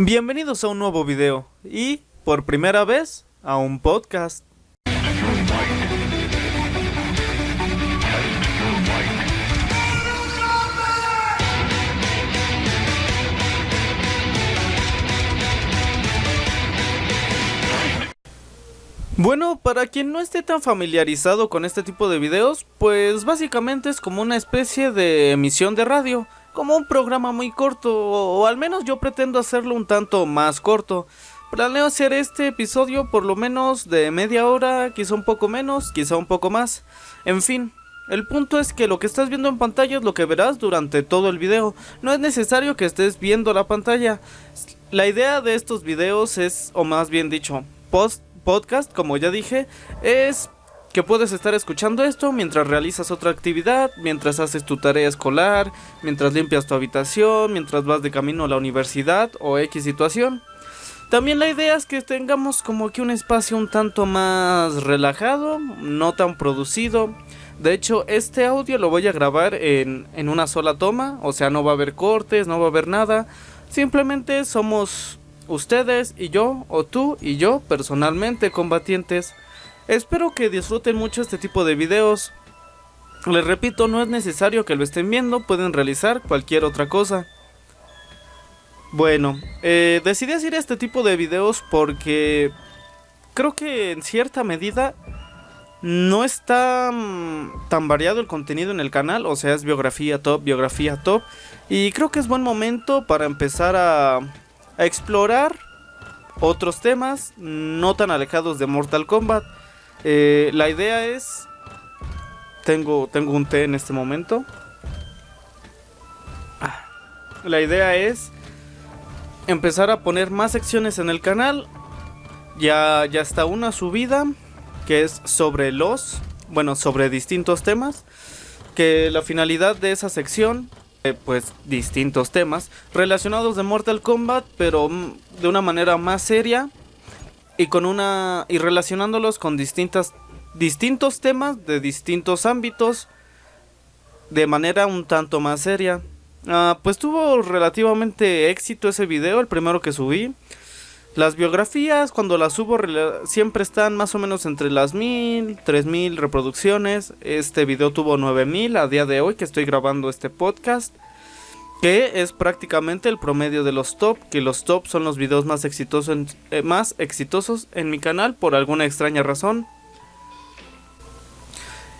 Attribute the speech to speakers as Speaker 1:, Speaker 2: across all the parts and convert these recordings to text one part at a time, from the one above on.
Speaker 1: Bienvenidos a un nuevo video y, por primera vez, a un podcast. Bueno, para quien no esté tan familiarizado con este tipo de videos, pues básicamente es como una especie de emisión de radio como un programa muy corto, o, al menos yo pretendo hacerlo un tanto más corto. Planeo hacer este episodio por lo menos de media hora, quizá un poco menos, quizá un poco más. En fin, el punto es que lo que estás viendo en pantalla es lo que verás durante todo el video. No es necesario que estés viendo la pantalla. La idea de estos videos es, o más bien dicho, post podcast, como ya dije, es que puedes estar escuchando esto mientras realizas otra actividad, mientras haces tu tarea escolar, mientras limpias tu habitación, mientras vas de camino a la universidad o X situación. También la idea es que tengamos como que un espacio un tanto más relajado, no tan producido. De hecho, este audio lo voy a grabar en, en una sola toma, o sea, no va a haber cortes, no va a haber nada. Simplemente somos ustedes y yo, o tú y yo, personalmente combatientes. Espero que disfruten mucho este tipo de videos. Les repito, no es necesario que lo estén viendo, pueden realizar cualquier otra cosa. Bueno, eh, decidí hacer este tipo de videos porque creo que en cierta medida no está mm, tan variado el contenido en el canal, o sea, es biografía top, biografía top. Y creo que es buen momento para empezar a, a explorar otros temas no tan alejados de Mortal Kombat. Eh, la idea es... Tengo, tengo un té en este momento. Ah, la idea es empezar a poner más secciones en el canal. Ya, ya está una subida que es sobre los, bueno, sobre distintos temas. Que la finalidad de esa sección, eh, pues distintos temas relacionados de Mortal Kombat, pero mm, de una manera más seria y con una y relacionándolos con distintas distintos temas de distintos ámbitos de manera un tanto más seria. Ah, pues tuvo relativamente éxito ese video, el primero que subí. Las biografías, cuando las subo, siempre están más o menos entre las mil, tres mil reproducciones. Este video tuvo nueve mil a día de hoy que estoy grabando este podcast que es prácticamente el promedio de los top, que los top son los videos más exitosos, eh, en mi canal por alguna extraña razón.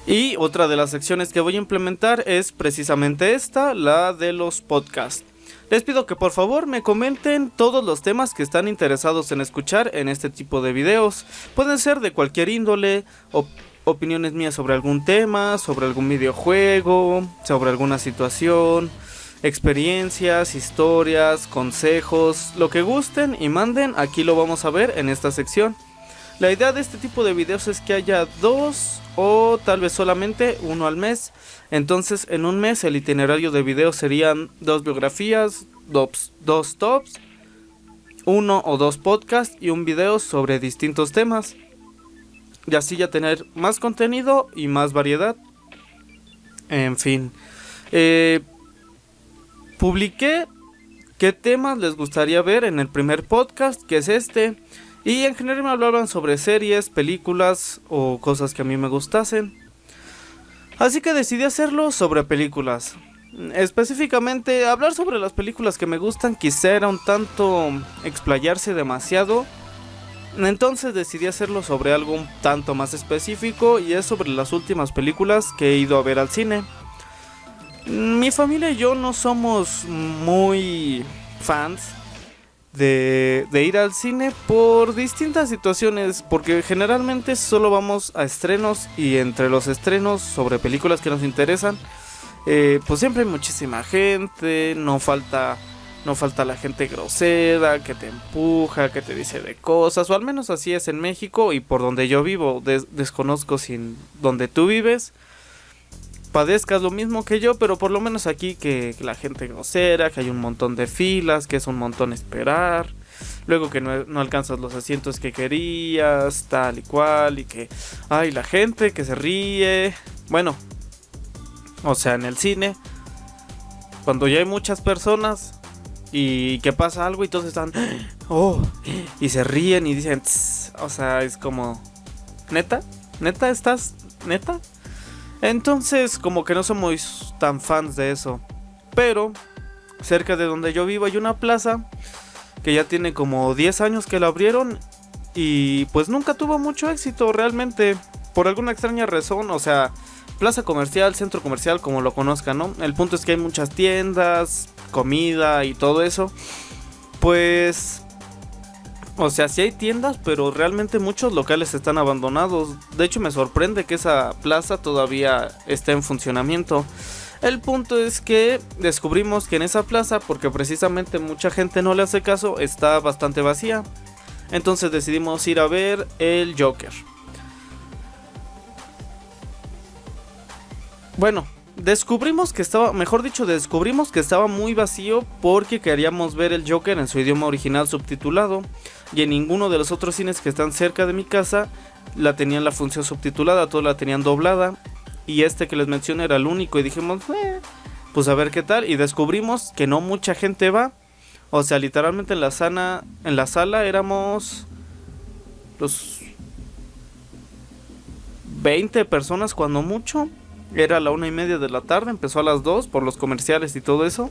Speaker 1: Y otra de las secciones que voy a implementar es precisamente esta, la de los podcasts. Les pido que por favor me comenten todos los temas que están interesados en escuchar en este tipo de videos. Pueden ser de cualquier índole, opiniones mías sobre algún tema, sobre algún videojuego, sobre alguna situación, experiencias, historias, consejos, lo que gusten y manden, aquí lo vamos a ver en esta sección. La idea de este tipo de videos es que haya dos o tal vez solamente uno al mes. Entonces en un mes el itinerario de videos serían dos biografías, dos, dos tops, uno o dos podcasts y un video sobre distintos temas. Y así ya tener más contenido y más variedad. En fin. Eh, publiqué qué temas les gustaría ver en el primer podcast, que es este. Y en general me hablaban sobre series, películas o cosas que a mí me gustasen. Así que decidí hacerlo sobre películas. Específicamente, hablar sobre las películas que me gustan quizá era un tanto explayarse demasiado. Entonces decidí hacerlo sobre algo un tanto más específico y es sobre las últimas películas que he ido a ver al cine. Mi familia y yo no somos muy fans de, ir al cine por distintas situaciones, porque generalmente solo vamos a estrenos y entre los estrenos sobre películas que nos interesan, eh, pues siempre hay muchísima gente, no falta, no falta la gente grosera, que te empuja, que te dice de cosas, o al menos así es en México y por donde yo vivo, desconozco si donde tú vives padezcas lo mismo que yo, pero por lo menos aquí que, la gente grosera, que hay un montón de filas, que es un montón esperar, luego que no, alcanzas los asientos que querías, tal y cual, y que, ay, la gente que se ríe, bueno, o sea, en el cine, cuando ya hay muchas personas, y que pasa algo y todos están, oh, y se ríen y dicen, o sea, es como, neta, neta, estás, neta. Entonces, como que no somos tan fans de eso. Pero, cerca de donde yo vivo hay una plaza que ya tiene como 10 años que la abrieron y pues nunca tuvo mucho éxito realmente. Por alguna extraña razón, o sea, plaza comercial, centro comercial, como lo conozcan, ¿no? El punto es que hay muchas tiendas, comida y todo eso. Pues... O sea, sí hay tiendas, pero realmente muchos locales están abandonados. De hecho, me sorprende que esa plaza todavía esté en funcionamiento. El punto es que descubrimos que en esa plaza, porque precisamente mucha gente no le hace caso, está bastante vacía. Entonces decidimos ir a ver el Joker. Bueno, descubrimos que estaba, mejor dicho, descubrimos que estaba muy vacío porque queríamos ver el Joker en su idioma original subtitulado. Y en ninguno de los otros cines que están cerca de mi casa la tenían la función subtitulada, todos la tenían doblada. Y este que les mencioné era el único y dijimos, eh, pues a ver qué tal y descubrimos que no mucha gente va, o sea, literalmente en la sana, en la sala éramos los 20 personas cuando mucho era la una y media de la tarde, empezó a las dos por los comerciales y todo eso.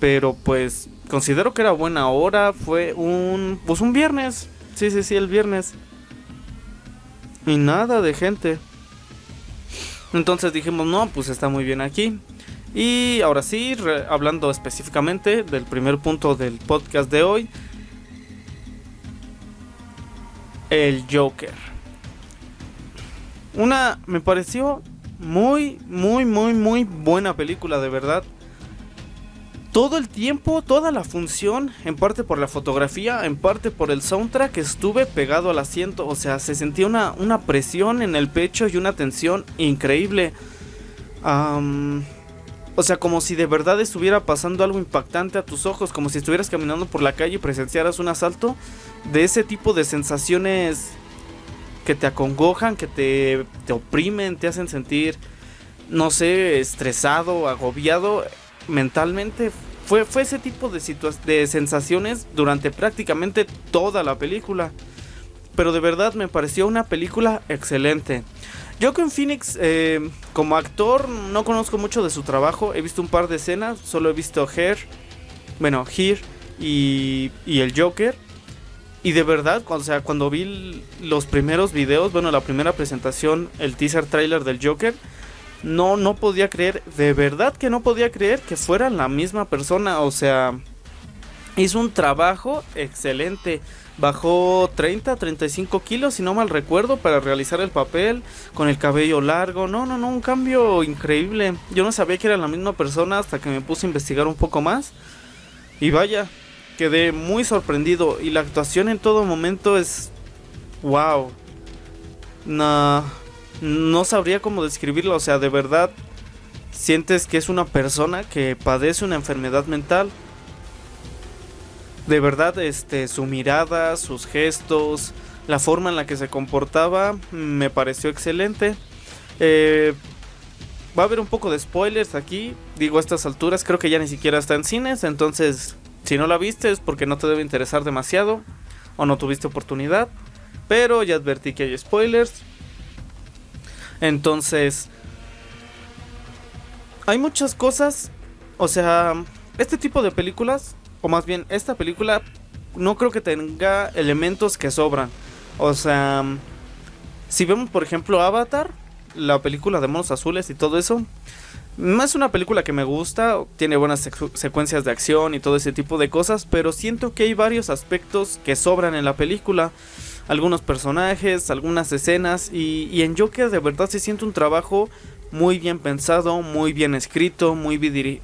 Speaker 1: Pero pues considero que era buena hora, fue un pues un viernes. Sí, sí, sí, el viernes. Y nada de gente. Entonces dijimos, no, pues está muy bien aquí. Y ahora sí, hablando específicamente del primer punto del podcast de hoy. El Joker. Una, me pareció muy, muy, muy, muy buena película, de verdad. Todo el tiempo, toda la función, en parte por la fotografía, en parte por el soundtrack, estuve pegado al asiento. O sea, se sentía una, una presión en el pecho y una tensión increíble. o sea, como si de verdad estuviera pasando algo impactante a tus ojos, como si estuvieras caminando por la calle y presenciaras un asalto. De ese tipo de sensaciones que te acongojan, que te, te oprimen, te hacen sentir, no sé, estresado, agobiado mentalmente. Fue, fue ese tipo de, de sensaciones durante prácticamente toda la película. Pero de verdad me pareció una película excelente. Joaquin Phoenix, eh, como actor, no conozco mucho de su trabajo. He visto un par de escenas, solo he visto Hair, bueno, Here y, y el Joker. Y de verdad, o sea, cuando vi los primeros videos, bueno, la primera presentación, el teaser trailer del Joker, no, no podía creer, de verdad que no podía creer que fuera la misma persona, o sea, hizo un trabajo excelente. Bajó 30, 35 kilos, si no mal recuerdo, para realizar el papel, con el cabello largo. No, no, no, un cambio increíble. Yo no sabía que era la misma persona hasta que me puse a investigar un poco más. Y vaya, quedé muy sorprendido y la actuación en todo momento es wow. No, no sabría cómo describirlo, o sea, de verdad sientes que es una persona que padece una enfermedad mental. De verdad, este, su mirada, sus gestos, la forma en la que se comportaba, me pareció excelente. Eh, va a haber un poco de spoilers aquí. Digo, a estas alturas creo que ya ni siquiera está en cines, entonces si no la viste es porque no te debe interesar demasiado o no tuviste oportunidad. Pero ya advertí que hay spoilers. Entonces, hay muchas cosas. O sea, este tipo de películas, o más bien esta película, no creo que tenga elementos que sobran. O sea, si vemos por ejemplo Avatar, la película de monos azules y todo eso, es una película que me gusta, tiene buenas secuencias de acción y todo ese tipo de cosas, pero siento que hay varios aspectos que sobran en la película. Algunos personajes, algunas escenas y, en Joker de verdad se siente un trabajo muy bien pensado, muy bien escrito, muy,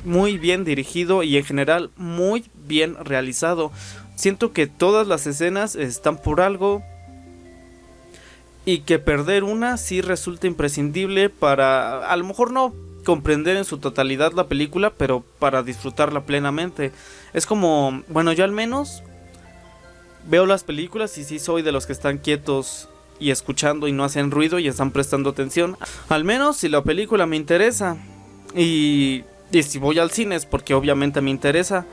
Speaker 1: muy bien dirigido y en general muy bien realizado. Siento que todas las escenas están por algo, y que perder una sí resulta imprescindible para, a lo mejor no comprender en su totalidad la película, pero para disfrutarla plenamente. Es como, bueno, yo al menos veo las películas y sí soy de los que están quietos y escuchando y no hacen ruido y están prestando atención. Al menos si la película me interesa. Y, y si voy al cine es porque obviamente me interesa.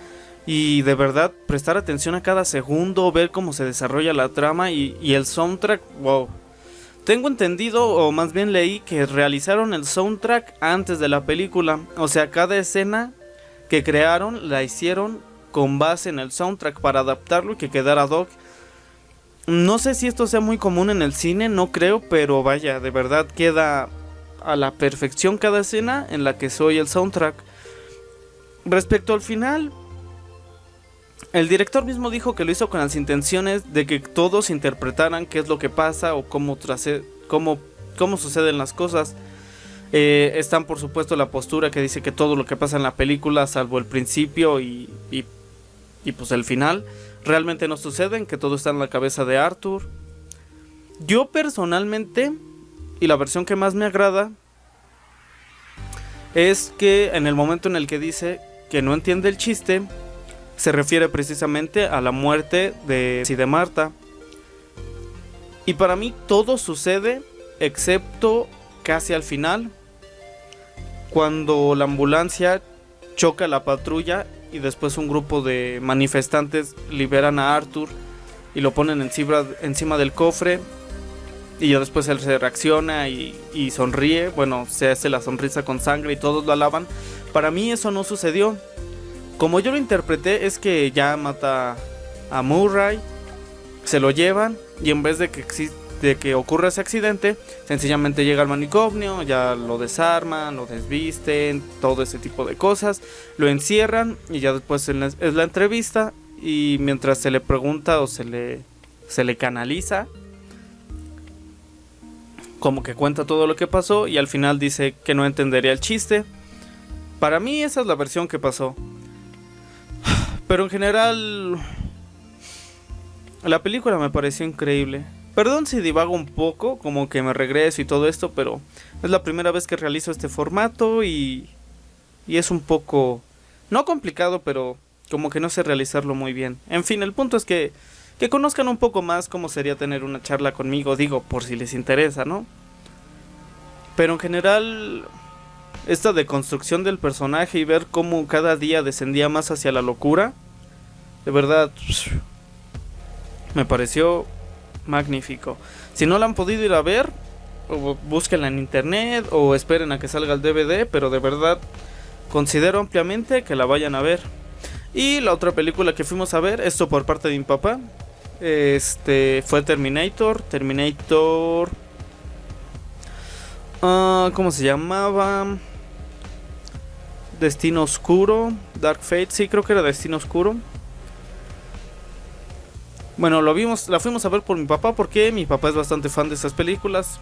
Speaker 1: Y de verdad, prestar atención a cada segundo, ver cómo se desarrolla la trama y, y el soundtrack, wow. Tengo entendido, o más bien leí, que realizaron el soundtrack antes de la película. O sea, cada escena que crearon la hicieron con base en el soundtrack para adaptarlo y que quedara dog. No sé si esto sea muy común en el cine, no creo, pero vaya, de verdad queda a la perfección cada escena en la que soy el soundtrack. Respecto al final, el director mismo dijo que lo hizo con las intenciones de que todos interpretaran qué es lo que pasa o cómo, cómo, cómo suceden las cosas. Eh, están por supuesto la postura que dice que todo lo que pasa en la película, salvo el principio y, y, y pues el final, realmente no suceden, que todo está en la cabeza de Arthur. Yo personalmente, y la versión que más me agrada, es que en el momento en el que dice que no entiende el chiste, se refiere precisamente a la muerte de, de Marta. Y para mí todo sucede excepto casi al final, cuando la ambulancia choca la patrulla y después un grupo de manifestantes liberan a Arthur y lo ponen encima, encima del cofre y ya después él se reacciona y, y, sonríe, bueno, se hace la sonrisa con sangre y todos lo alaban. Para mí eso no sucedió. Como yo lo interpreté es que ya mata a Murray, se lo llevan y en vez de que, de que ocurra ese accidente, sencillamente llega al manicomio, ya lo desarman, lo desvisten, todo ese tipo de cosas, lo encierran y ya después es la entrevista y mientras se le pregunta o se le, se le canaliza, como que cuenta todo lo que pasó y al final dice que no entendería el chiste. Para mí esa es la versión que pasó. Pero en general, la película me pareció increíble. Perdón si divago un poco, como que me regreso y todo esto, pero es la primera vez que realizo este formato y, y es un poco, no complicado, pero como que no sé realizarlo muy bien. En fin, el punto es que, que conozcan un poco más cómo sería tener una charla conmigo, digo, por si les interesa, ¿no? Pero en general, esta deconstrucción del personaje y ver cómo cada día descendía más hacia la locura, de verdad, me pareció magnífico. Si no la han podido ir a ver, búsquenla en internet o esperen a que salga el DVD, pero de verdad considero ampliamente que la vayan a ver. Y la otra película que fuimos a ver, esto por parte de mi papá, este fue Terminator, Terminator uh, ¿cómo se llamaba? Destino Oscuro, Dark Fate, sí, creo que era Destino Oscuro. Bueno, lo vimos, la fuimos a ver por mi papá porque mi papá es bastante fan de esas películas.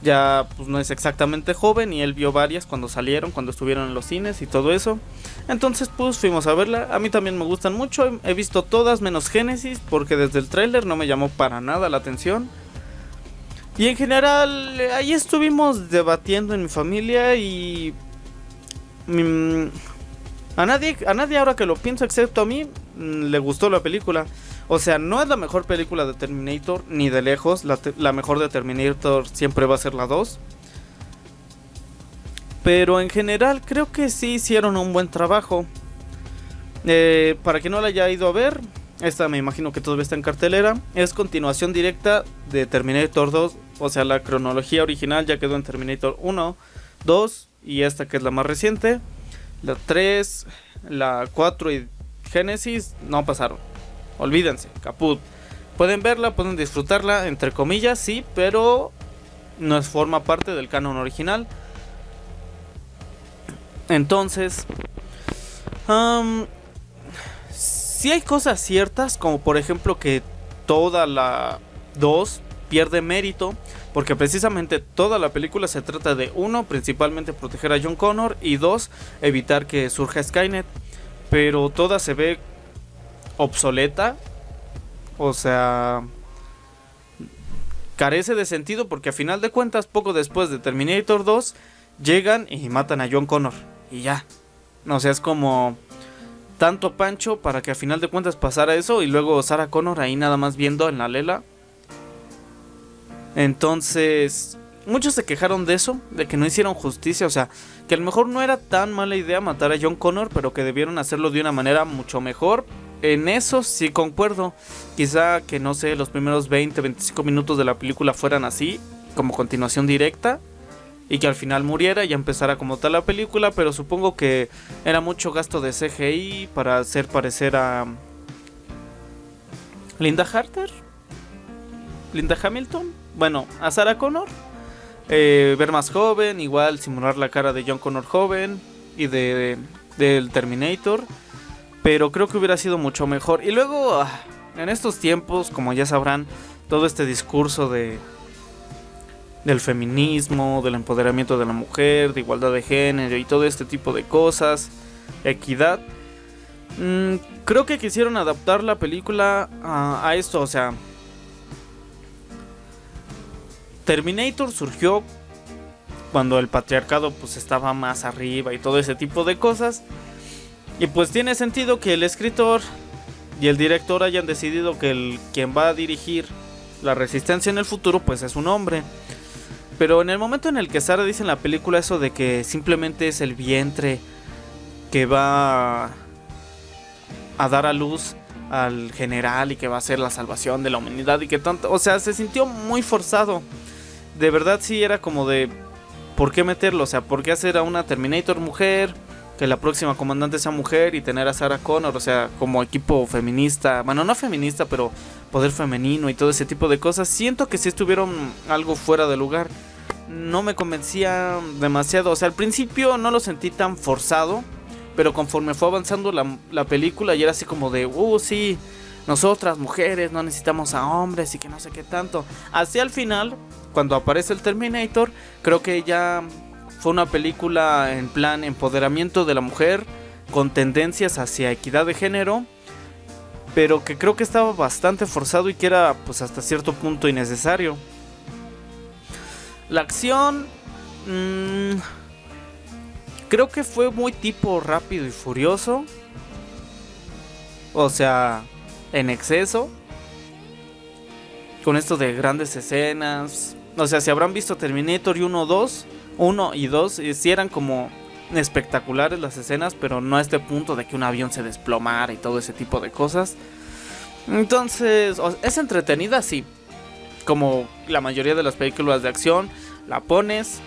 Speaker 1: Ya pues no es exactamente joven y él vio varias cuando salieron, cuando estuvieron en los cines y todo eso. Entonces pues fuimos a verla. A mí también me gustan mucho. He visto todas menos Genesis porque desde el tráiler no me llamó para nada la atención. Y en general ahí estuvimos debatiendo en mi familia y mm, a nadie a nadie ahora que lo pienso excepto a mí mm, le gustó la película. O sea, no es la mejor película de Terminator, ni de lejos. La, mejor de Terminator siempre va a ser la 2. Pero en general creo que sí hicieron un buen trabajo. Eh, para quien no la haya ido a ver, esta me imagino que todavía está en cartelera. Es continuación directa de Terminator 2. O sea, la cronología original ya quedó en Terminator 1, 2 y esta que es la más reciente. La 3, la 4 y Genesis no pasaron. Olvídense, caput. Pueden verla, pueden disfrutarla, entre comillas, sí, pero no es forma parte del canon original. Entonces, si hay cosas ciertas, como por ejemplo que toda la 2 pierde mérito, porque precisamente toda la película se trata de uno, principalmente proteger a John Connor y dos, evitar que surja Skynet, pero toda se ve obsoleta. O sea, carece de sentido porque a final de cuentas, poco después de Terminator 2, llegan y matan a John Connor. Y ya. O sea, es como tanto pancho para que a final de cuentas pasara eso y luego Sarah Connor ahí nada más viendo en la lela. Entonces, muchos se quejaron de eso, de que no hicieron justicia, o sea, que a lo mejor no era tan mala idea matar a John Connor, pero que debieron hacerlo de una manera mucho mejor. En eso sí concuerdo. Quizá que no sé, los primeros 20, 25 minutos de la película fueran así, como continuación directa, y que al final muriera y empezara como tal la película, pero supongo que era mucho gasto de CGI para hacer parecer a Linda Harter, Linda Hamilton, bueno, a Sarah Connor eh, ver más joven, igual simular la cara de John Connor joven y de, del Terminator. Pero creo que hubiera sido mucho mejor. Y luego, ah, en estos tiempos, como ya sabrán, todo este discurso de del feminismo, del empoderamiento de la mujer, de igualdad de género y todo este tipo de cosas, equidad. Mm, creo que quisieron adaptar la película a esto, o sea, Terminator surgió cuando el patriarcado pues estaba más arriba y todo ese tipo de cosas. Y pues tiene sentido que el escritor y el director hayan decidido que el quien va a dirigir la resistencia en el futuro pues es un hombre. Pero en el momento en el que Sara dice en la película eso de que simplemente es el vientre que va a dar a luz al general y que va a ser la salvación de la humanidad y que tanto, o sea, se sintió muy forzado de verdad sí era como de, ¿por qué meterlo? O sea, ¿por qué hacer a una Terminator mujer? Que la próxima comandante sea mujer y tener a Sarah Connor, o sea, como equipo feminista, bueno, no feminista, pero poder femenino y todo ese tipo de cosas. Siento que sí estuvieron algo fuera de lugar. No me convencía demasiado, o sea, al principio no lo sentí tan forzado, pero conforme fue avanzando la, la película y era así como de, uh, sí, nosotras mujeres no necesitamos a hombres y que no sé qué tanto. Hacia el final, cuando aparece el Terminator, creo que ya fue una película en plan empoderamiento de la mujer con tendencias hacia equidad de género, pero que creo que estaba bastante forzado y que era pues hasta cierto punto innecesario. La acción mmm, creo que fue muy tipo rápido y furioso. O sea, en exceso. Con esto de grandes escenas. O sea, si habrán visto Terminator y 1, 2, 1 y 2, eh, si eran como espectaculares las escenas, pero no a este punto de que un avión se desplomara y todo ese tipo de cosas. Entonces, es entretenida, sí. Como la mayoría de las películas de acción, la pones,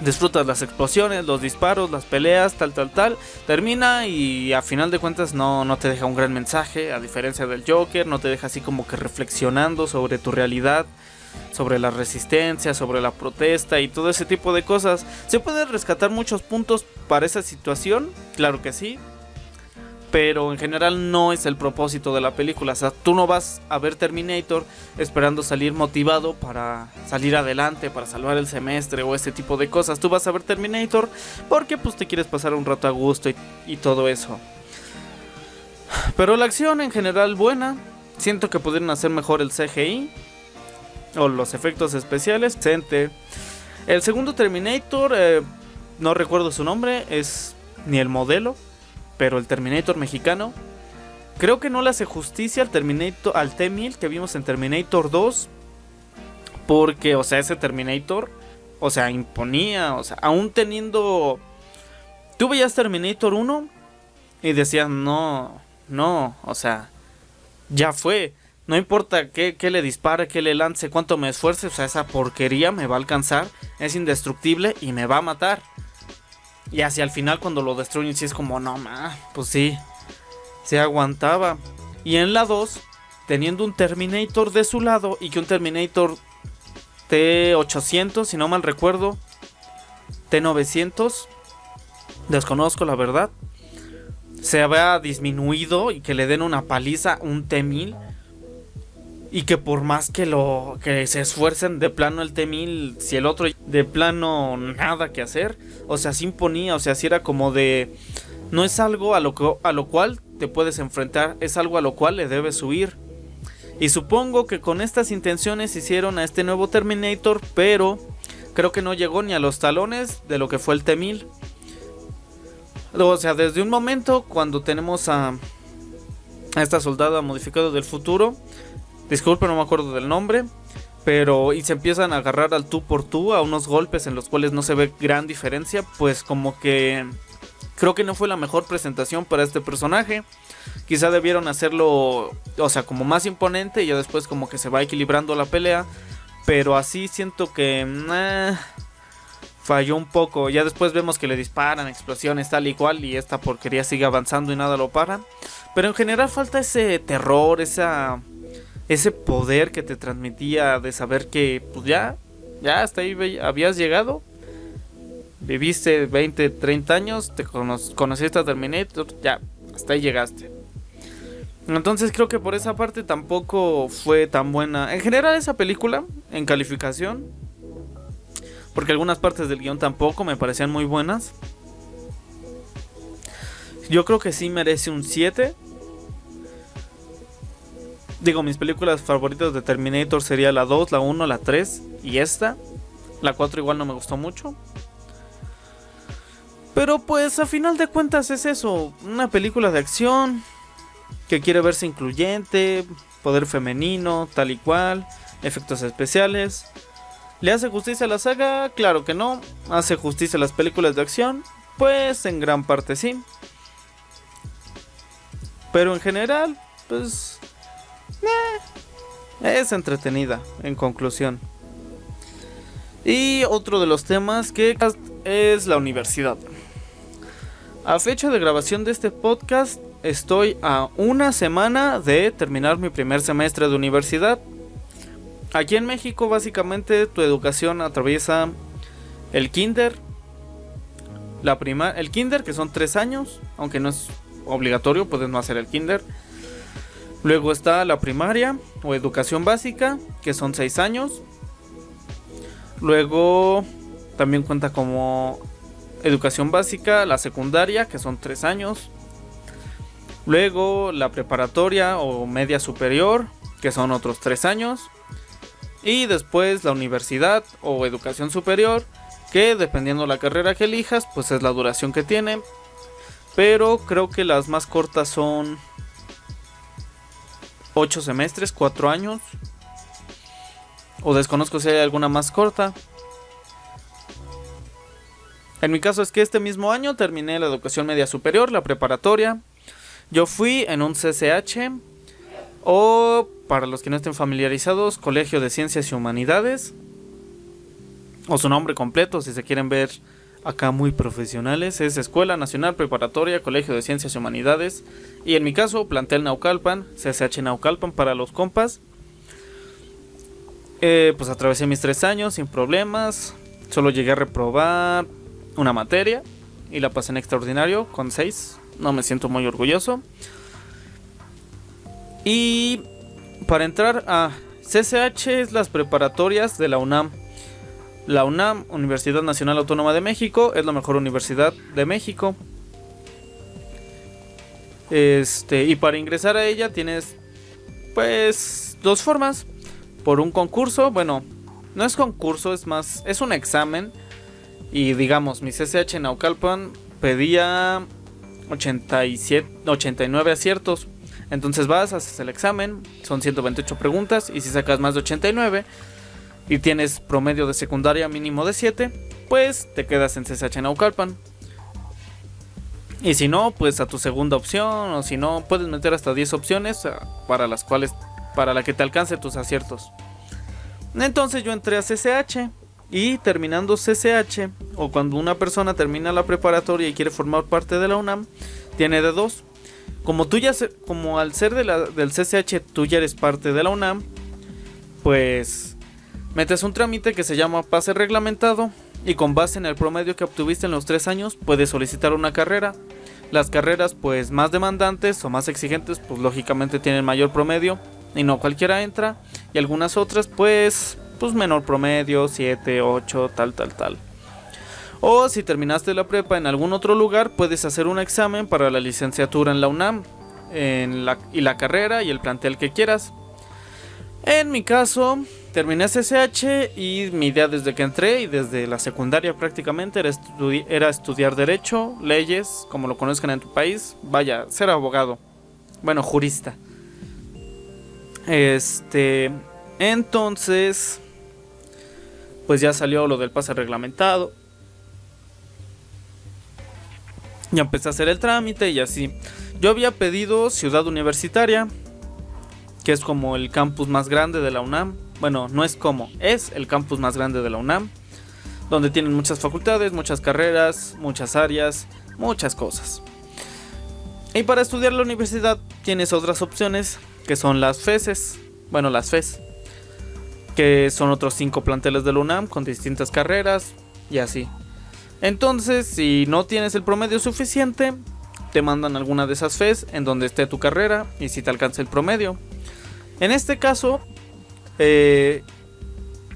Speaker 1: disfrutas las explosiones, los disparos, las peleas, tal, tal, tal. Termina y a final de cuentas no, no te deja un gran mensaje, a diferencia del Joker, no te deja así como que reflexionando sobre tu realidad, sobre la resistencia, sobre la protesta y todo ese tipo de cosas. ¿Se pueden rescatar muchos puntos para esa situación? Claro que sí, pero en general no es el propósito de la película. O sea, tú no vas a ver Terminator esperando salir motivado para salir adelante, para salvar el semestre o ese tipo de cosas. Tú vas a ver Terminator porque pues te quieres pasar un rato a gusto y, todo eso. Pero la acción en general buena. Siento que pudieron hacer mejor el CGI o los efectos especiales. El segundo Terminator, eh, no recuerdo su nombre, es ni el modelo pero el Terminator mexicano creo que no le hace justicia al Terminator al T-1000 que vimos en Terminator 2 porque o sea, ese Terminator o sea, imponía, o sea, aún teniendo tú veías Terminator 1 y decías, "No, no, o sea, ya fue." No importa qué, le dispare, qué le lance, cuánto me esfuerce, o sea, esa porquería me va a alcanzar, es indestructible y me va a matar. Y hacia el final cuando lo destruyen sí es como, no, ma, pues sí, se aguantaba. Y en la 2, teniendo un Terminator de su lado y que un Terminator T800, si no mal recuerdo, T900, desconozco la verdad, se había disminuido y que le den una paliza, un T1000 y que por más que lo que se esfuercen de plano el T1000 si el otro de plano nada que hacer o sea se imponía o sea si era como de no es algo a lo que, a lo cual te puedes enfrentar es algo a lo cual le debes huir y supongo que con estas intenciones hicieron a este nuevo Terminator pero creo que no llegó ni a los talones de lo que fue el T1000 o sea desde un momento cuando tenemos a a esta soldada modificada del futuro Disculpe, no me acuerdo del nombre. pero y se empiezan a agarrar al tú por tú a unos golpes en los cuales no se ve gran diferencia, pues como que creo que no fue la mejor presentación para este personaje. Quizá debieron hacerlo, o sea, como más imponente y ya después como que se va equilibrando la pelea, pero así siento que falló un poco. Ya después vemos que le disparan explosiones tal y cual y esta porquería sigue avanzando y nada lo para. Pero en general falta ese terror, esa ese poder que te transmitía de saber que pues ya, ya hasta ahí habías llegado. Viviste 20, 30 años, te conociste a Terminator, ya, hasta ahí llegaste. Entonces creo que por esa parte tampoco fue tan buena. En general esa película, en calificación, porque algunas partes del guion tampoco me parecían muy buenas. Yo creo que sí merece un 7 Digo, mis películas favoritas de Terminator sería la 2, la 1, la 3 y esta. La 4 igual no me gustó mucho. Pero pues a final de cuentas es eso, una película de acción que quiere verse incluyente, poder femenino, tal y cual, efectos especiales. ¿Le hace justicia a la saga? Claro que no. ¿Hace justicia a las películas de acción? Pues en gran parte sí. Pero en general, pues es entretenida, en conclusión. Y otro de los temas que es la universidad. A fecha de grabación de este podcast, estoy a una semana de terminar mi primer semestre de universidad. Aquí en México, básicamente, tu educación atraviesa el kinder, la prima, el kinder, que son tres años, aunque no es obligatorio, puedes no hacer el kinder. Luego está la primaria o educación básica, que son 6 años. Luego también cuenta como educación básica, la secundaria, que son 3 años. Luego la preparatoria o media superior, que son otros 3 años. Y después la universidad o educación superior, que dependiendo la carrera que elijas, pues es la duración que tiene. Pero creo que las más cortas son 8 semestres, 4 años. O desconozco si hay alguna más corta. En mi caso es que este mismo año terminé la educación media superior, la preparatoria. Yo fui en un CCH o, para los que no estén familiarizados, Colegio de Ciencias y Humanidades. O su nombre completo, si se quieren ver acá muy profesionales. Es Escuela Nacional Preparatoria, Colegio de Ciencias y Humanidades. Y en mi caso, plantel Naucalpan, CSH Naucalpan para los compas. Eh, pues atravesé mis tres años sin problemas. Solo llegué a reprobar una materia y la pasé en extraordinario con seis. No me siento muy orgulloso. Y para entrar a CSH es las preparatorias de la UNAM. La UNAM, Universidad Nacional Autónoma de México, es la mejor universidad de México. Este, y para ingresar a ella tienes pues dos formas. Por un concurso, bueno, no es concurso, es más, es un examen. Y digamos, mi CCH Naucalpan pedía 87, 89 aciertos. Entonces vas, haces el examen, son 128 preguntas y si sacas más de 89 y tienes promedio de secundaria mínimo de 7, pues te quedas en CSH Naucalpan. Y si no, pues a tu segunda opción, o si no, puedes meter hasta 10 opciones ah, para las cuales, para la que te alcance tus aciertos. Entonces yo entré a CCH y terminando CCH, o cuando una persona termina la preparatoria y quiere formar parte de la UNAM, tiene de dos. Como tú ya, como al ser de la, del CCH tú ya eres parte de la UNAM, pues Metes un trámite que se llama pase reglamentado y con base en el promedio que obtuviste en los tres años puedes solicitar una carrera. Las carreras pues más demandantes o más exigentes pues lógicamente tienen mayor promedio y no cualquiera entra y algunas otras pues pues menor promedio, 7, 8, tal tal tal. O si terminaste la prepa en algún otro lugar puedes hacer un examen para la licenciatura en la UNAM en la, y la carrera y el plantel que quieras. En mi caso, terminé SSH y mi idea desde que entré y desde la secundaria prácticamente era, era estudiar derecho, leyes, como lo conozcan en tu país, vaya, ser abogado, bueno, jurista. Este, Entonces, pues ya salió lo del pase reglamentado. Ya empecé a hacer el trámite y así. Yo había pedido Ciudad Universitaria, que es como el campus más grande de la UNAM. Bueno, no es como, es el campus más grande de la UNAM, donde tienen muchas facultades, muchas carreras, muchas áreas, muchas cosas. Y para estudiar la universidad tienes otras opciones, que son las FESES, bueno, las FES, que son otros cinco planteles de la UNAM con distintas carreras y así. Entonces, si no tienes el promedio suficiente, te mandan alguna de esas FES en donde esté tu carrera y si te alcanza el promedio. En este caso, eh,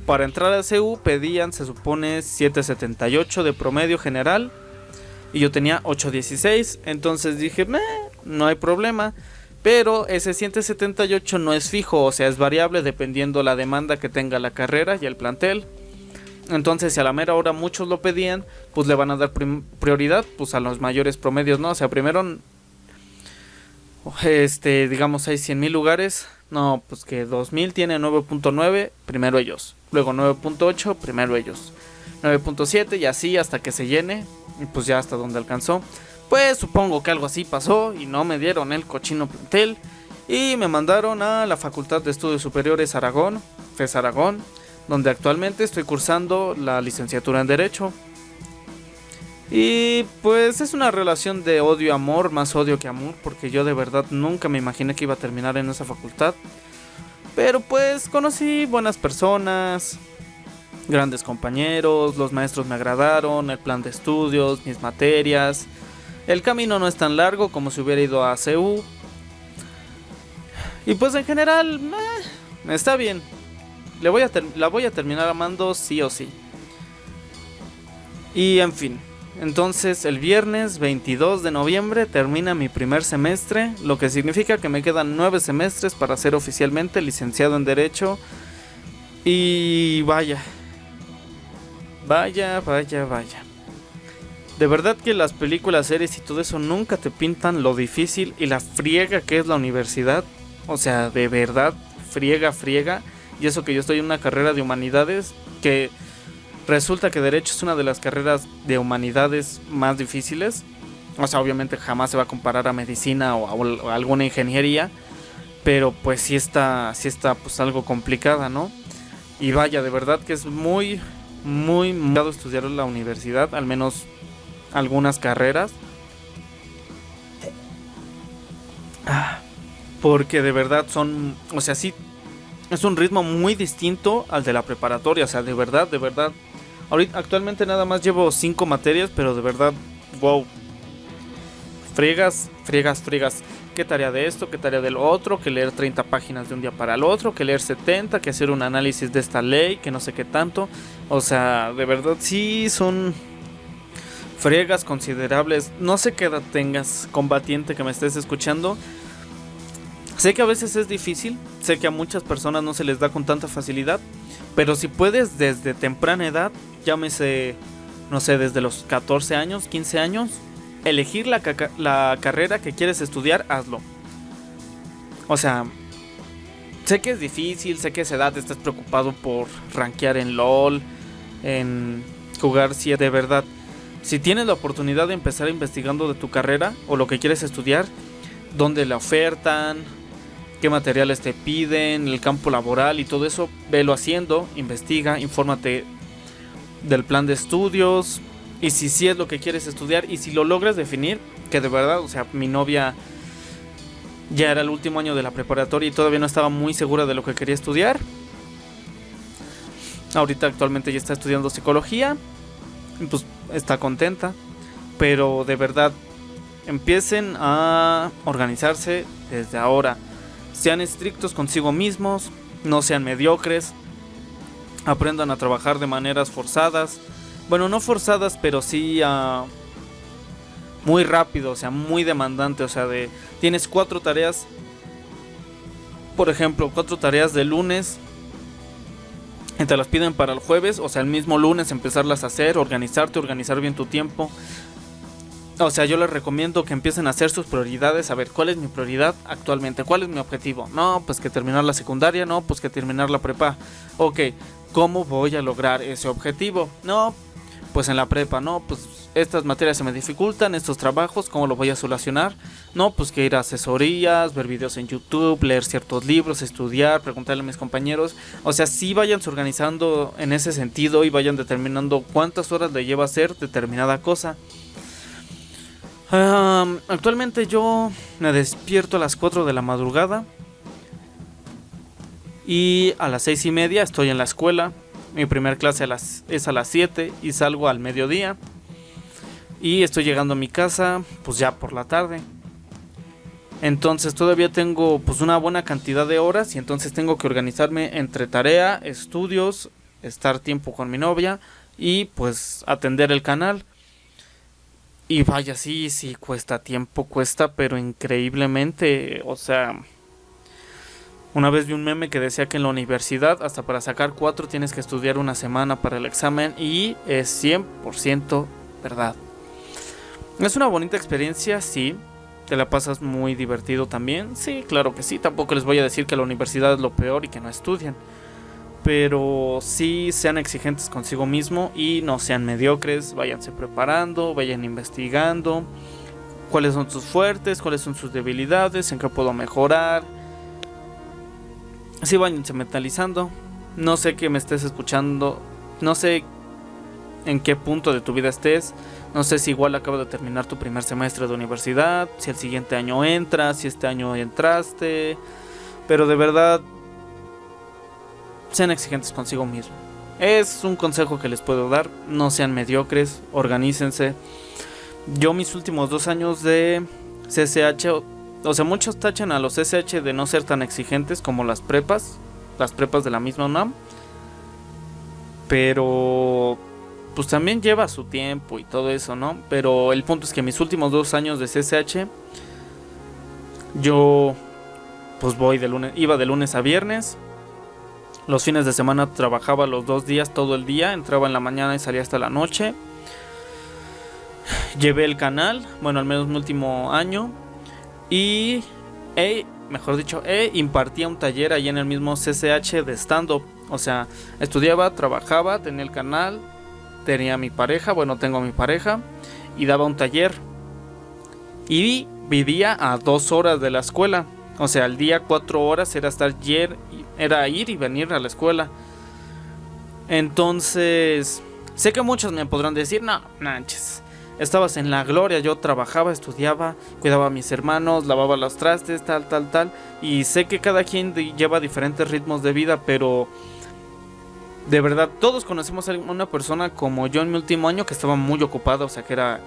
Speaker 1: para entrar a CU pedían, se supone, 778 de promedio general. Y yo tenía 816. Entonces dije, no hay problema. Pero ese 778 no es fijo, o sea, es variable dependiendo la demanda que tenga la carrera y el plantel. Entonces, si a la mera hora muchos lo pedían, pues le van a dar prioridad pues a los mayores promedios, ¿no? O sea, primero este, digamos hay 100 mil lugares, no, pues que 2000 tiene 9.9, primero ellos. Luego 9.8, primero ellos. 9.7 y así hasta que se llene, y pues ya hasta donde alcanzó. Pues supongo que algo así pasó y no me dieron el cochino plantel y me mandaron a la Facultad de Estudios Superiores Aragón, FES Aragón donde actualmente estoy cursando la licenciatura en Derecho. Y pues es una relación de odio-amor, más odio que amor, porque yo de verdad nunca me imaginé que iba a terminar en esa facultad. Pero pues conocí buenas personas, grandes compañeros, los maestros me agradaron, el plan de estudios, mis materias. El camino no es tan largo como si hubiera ido a CU. Y pues en general, está bien voy a la voy a terminar amando sí o sí. Y en fin, entonces el viernes 22 de noviembre termina mi primer semestre, lo que significa que me quedan nueve semestres para ser oficialmente licenciado en Derecho. Y vaya, vaya, vaya, vaya. De verdad que las películas, series y todo eso nunca te pintan lo difícil y la friega que es la universidad. O sea, de verdad, friega, friega. Y eso que yo estoy en una carrera de humanidades que resulta que derecho es una de las carreras de humanidades más difíciles. O sea, obviamente jamás se va a comparar a medicina o alguna ingeniería, pero pues sí está, sí está pues algo complicada, ¿no? Y vaya, de verdad que es muy, muy muy estudiar en la universidad, al menos algunas carreras. Porque de verdad son, o sea, sí es un ritmo muy distinto al de la preparatoria. O sea, de verdad, de verdad. Ahorita, actualmente nada más llevo cinco materias, pero de verdad, wow. Friegas, friegas, friegas. ¿Qué tarea de esto? ¿Qué tarea del otro? Que leer 30 páginas de un día para el otro, que leer 70, que hacer un análisis de esta ley, que no sé qué tanto. O sea, de verdad sí son friegas considerables. No sé qué edad tengas, combatiente que me estés escuchando. Sé que a veces es difícil, sé que a muchas personas no se les da con tanta facilidad, pero si puedes desde temprana edad, llámese, no sé, desde los 14 años, 15 años, elegir la, la carrera que quieres estudiar, hazlo. O sea, sé que es difícil, sé que esa edad estás preocupado por rankear en LOL, en jugar si de verdad. Si tienes la oportunidad de empezar investigando de tu carrera o lo que quieres estudiar, dónde la ofertan, qué materiales te piden, el campo laboral y todo eso, velo haciendo, investiga, infórmate del plan de estudios y si sí es lo que quieres estudiar y si lo logras definir, que de verdad, o sea, mi novia ya era el último año de la preparatoria y todavía no estaba muy segura de lo que quería estudiar. Ahorita actualmente ya está estudiando psicología, pues está contenta, pero de verdad empiecen a organizarse desde ahora sean estrictos consigo mismos, no sean mediocres, aprendan a trabajar de maneras forzadas. Bueno, no forzadas, pero sí uh, muy rápido, o sea, muy demandante. O sea, de tienes cuatro tareas, por ejemplo, cuatro tareas de lunes. Y te las piden para el jueves, o sea, el mismo lunes empezarlas a hacer, organizarte, organizar bien tu tiempo. o sea, yo les recomiendo que empiecen a hacer sus prioridades, a ver cuál es mi prioridad actualmente, cuál es mi objetivo. No, pues que terminar la secundaria, no, pues que terminar la prepa. Ok, ¿cómo voy a lograr ese objetivo? No, pues en la prepa, no, pues estas materias se me dificultan, estos trabajos, ¿cómo lo voy a solucionar? No, pues que ir a asesorías, ver videos en YouTube, leer ciertos libros, estudiar, preguntarle a mis compañeros. O sea, sí vayan organizando en ese sentido y vayan determinando cuántas horas le lleva hacer determinada cosa. actualmente yo me despierto a las 4 de la madrugada y a las 6 y media estoy en la escuela. Mi primera clase es a las 7 y salgo al mediodía. Y estoy llegando a mi casa pues ya por la tarde. Entonces todavía tengo pues una buena cantidad de horas y entonces tengo que organizarme entre tarea, estudios, estar tiempo con mi novia y pues atender el canal. Y vaya, sí, sí, cuesta tiempo, cuesta, pero increíblemente, o sea, una vez vi un meme que decía que en la universidad hasta para sacar cuatro tienes que estudiar una semana para el examen y es 100% verdad. Es una bonita experiencia, sí. Te la pasas muy divertido también. Sí, claro que sí. Tampoco les voy a decir que la universidad es lo peor y que no estudian. Pero sí sean exigentes consigo mismo y no sean mediocres. Váyanse preparando, vayan investigando. Cuáles son sus fuertes, cuáles son sus debilidades, en qué puedo mejorar. Sí, váyanse mentalizando. No sé que me estés escuchando. No sé en qué punto de tu vida estés. No sé si igual acaba de terminar tu primer semestre de universidad, si el siguiente año entras, si este año entraste. Pero de verdad, sean exigentes consigo mismo. Es un consejo que les puedo dar. No sean mediocres, organícense. Yo mis últimos dos años de CSH, o sea, muchos tachan a los CSH de no ser tan exigentes como las prepas, las prepas de la misma UNAM. Pero pues también lleva su tiempo y todo eso, ¿no? Pero el punto es que mis últimos dos años de CSH, yo pues voy de lunes, iba de lunes a viernes. Los fines de semana trabajaba los dos días todo el día, entraba en la mañana y salía hasta la noche. Llevé el canal, bueno, al menos mi último año. Y, mejor dicho, impartía un taller ahí en el mismo CCH de stand-up. O sea, estudiaba, trabajaba, tenía el canal, tenía mi pareja, bueno, tengo mi pareja, y daba un taller. Y vivía a dos horas de la escuela. O sea, al día cuatro horas era estar era ir y venir a la escuela. Entonces, sé que muchos me podrán decir, no, manches, estabas en la gloria, yo trabajaba, estudiaba, cuidaba a mis hermanos, lavaba los trastes, tal, tal, tal. Y sé que cada quien lleva diferentes ritmos de vida, pero de verdad, todos conocemos a una persona como yo en mi último año que estaba muy ocupada, o sea, que era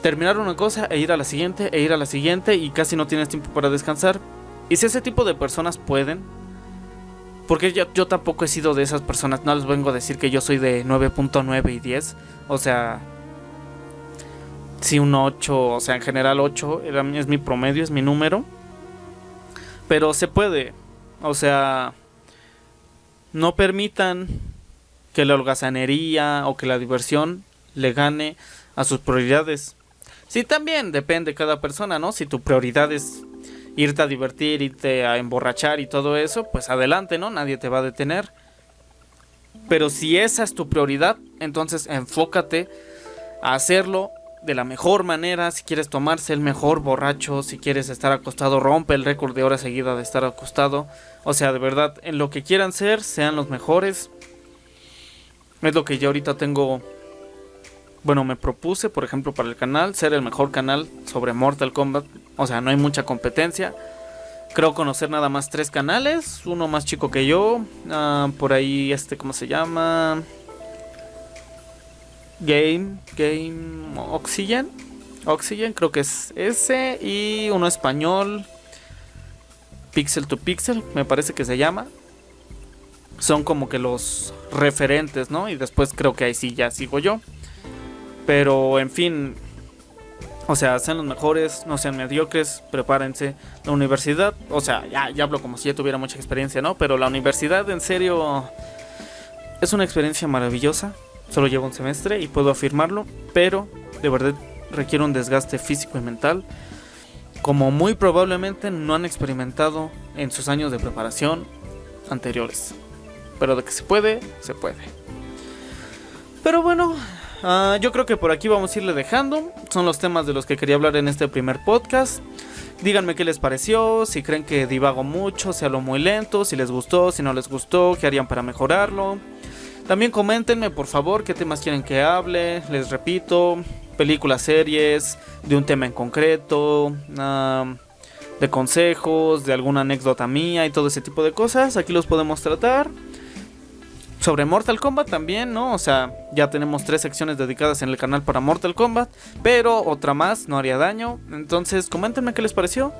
Speaker 1: terminar una cosa e ir a la siguiente, e ir a la siguiente y casi no tienes tiempo para descansar. Y si ese tipo de personas pueden, porque yo, yo tampoco he sido de esas personas, no les vengo a decir que yo soy de 9.9 y 10, o sea, si un 8, o sea, en general 8 es mi promedio, es mi número, pero se puede, o sea no permitan que la holgazanería o que la diversión le gane a sus prioridades. Sí, también depende de cada persona, ¿no? Si tu prioridad es irte a divertir, irte a emborrachar y todo eso, pues adelante, ¿no? Nadie te va a detener. Pero si esa es tu prioridad, entonces enfócate a hacerlo de la mejor manera. Si quieres tomarse el mejor borracho, si quieres estar acostado, rompe el récord de horas seguidas de estar acostado. O sea, de verdad, en lo que quieran ser, sean los mejores. Es lo que yo ahorita tengo. Bueno, me propuse, por ejemplo, para el canal, ser el mejor canal sobre Mortal Kombat. O sea, no hay mucha competencia. Creo conocer nada más tres canales. Uno más chico que yo. Ah, por ahí, este, ¿cómo se llama? Game, Game Oxygen. Oxygen, creo que es ese. Y uno español. Pixel to Pixel, me parece que se llama. Son como que los referentes, ¿no? Y después creo que ahí sí ya sigo yo. Pero en fin. O sea, sean los mejores, no sean mediocres, prepárense. La universidad, o sea, ya, ya hablo como si ya tuviera mucha experiencia, ¿no? Pero la universidad en serio es una experiencia maravillosa Solo llevo un semestre y puedo afirmarlo, pero de verdad requiere un desgaste físico y mental como muy probablemente no han experimentado en sus años de preparación anteriores. Pero de que se puede, se puede. Pero bueno, ah, yo creo que por aquí vamos a irle dejando. Son los temas de los que quería hablar en este primer podcast. Díganme qué les pareció, si creen que divago mucho, si hablo muy lento, si les gustó, si no les gustó, qué harían para mejorarlo. También coméntenme por favor qué temas quieren que hable. Les repito, películas, series, de un tema en concreto, de consejos, de alguna anécdota mía y todo ese tipo de cosas. Aquí los podemos tratar. Sobre Mortal Kombat también, ¿no? O sea, ya tenemos tres secciones dedicadas en el canal para Mortal Kombat, pero otra más no haría daño. Entonces, coméntenme qué les pareció.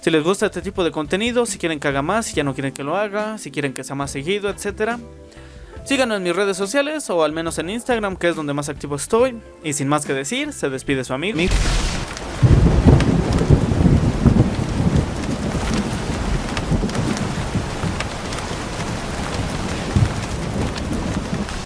Speaker 1: Si les gusta este tipo de contenido, si quieren que haga más, si ya no quieren que lo haga, si quieren que sea más seguido, etcétera. Síganos en mis redes sociales o al menos en Instagram, que es donde más activo estoy. Y sin más que decir, se despide su amigo.